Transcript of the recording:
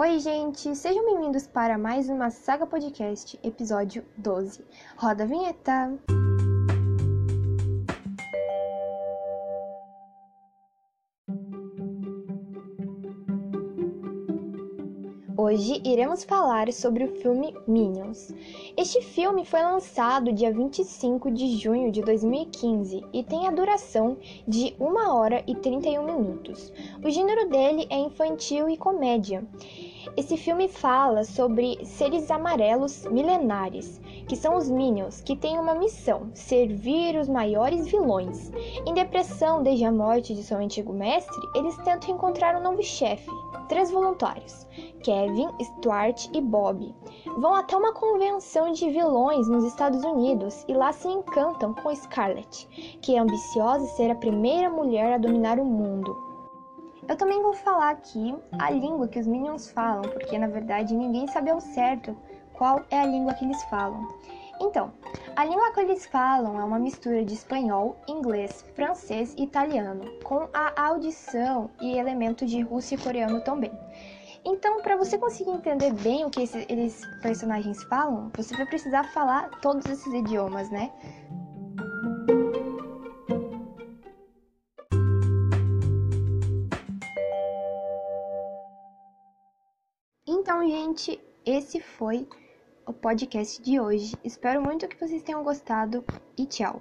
Oi, gente! Sejam bem-vindos para mais uma Saga Podcast, episódio 12. Roda a vinheta! Hoje iremos falar sobre o filme Minions. Este filme foi lançado dia 25 de junho de 2015 e tem a duração de 1 hora e 31 minutos. O gênero dele é infantil e comédia. Esse filme fala sobre seres amarelos milenares, que são os Minions, que têm uma missão: servir os maiores vilões. Em depressão desde a morte de seu antigo mestre, eles tentam encontrar um novo chefe. Três voluntários, Kevin, Stuart e Bob, vão até uma convenção de vilões nos Estados Unidos e lá se encantam com Scarlett, que é ambiciosa ser a primeira mulher a dominar o mundo. Eu também vou falar aqui a língua que os Minions falam, porque na verdade ninguém sabe ao certo qual é a língua que eles falam. Então, a língua que eles falam é uma mistura de espanhol, inglês, francês e italiano, com a audição e elemento de russo e coreano também. Então, para você conseguir entender bem o que esses, eles personagens falam, você vai precisar falar todos esses idiomas, né? Então, gente, esse foi o podcast de hoje. Espero muito que vocês tenham gostado e tchau!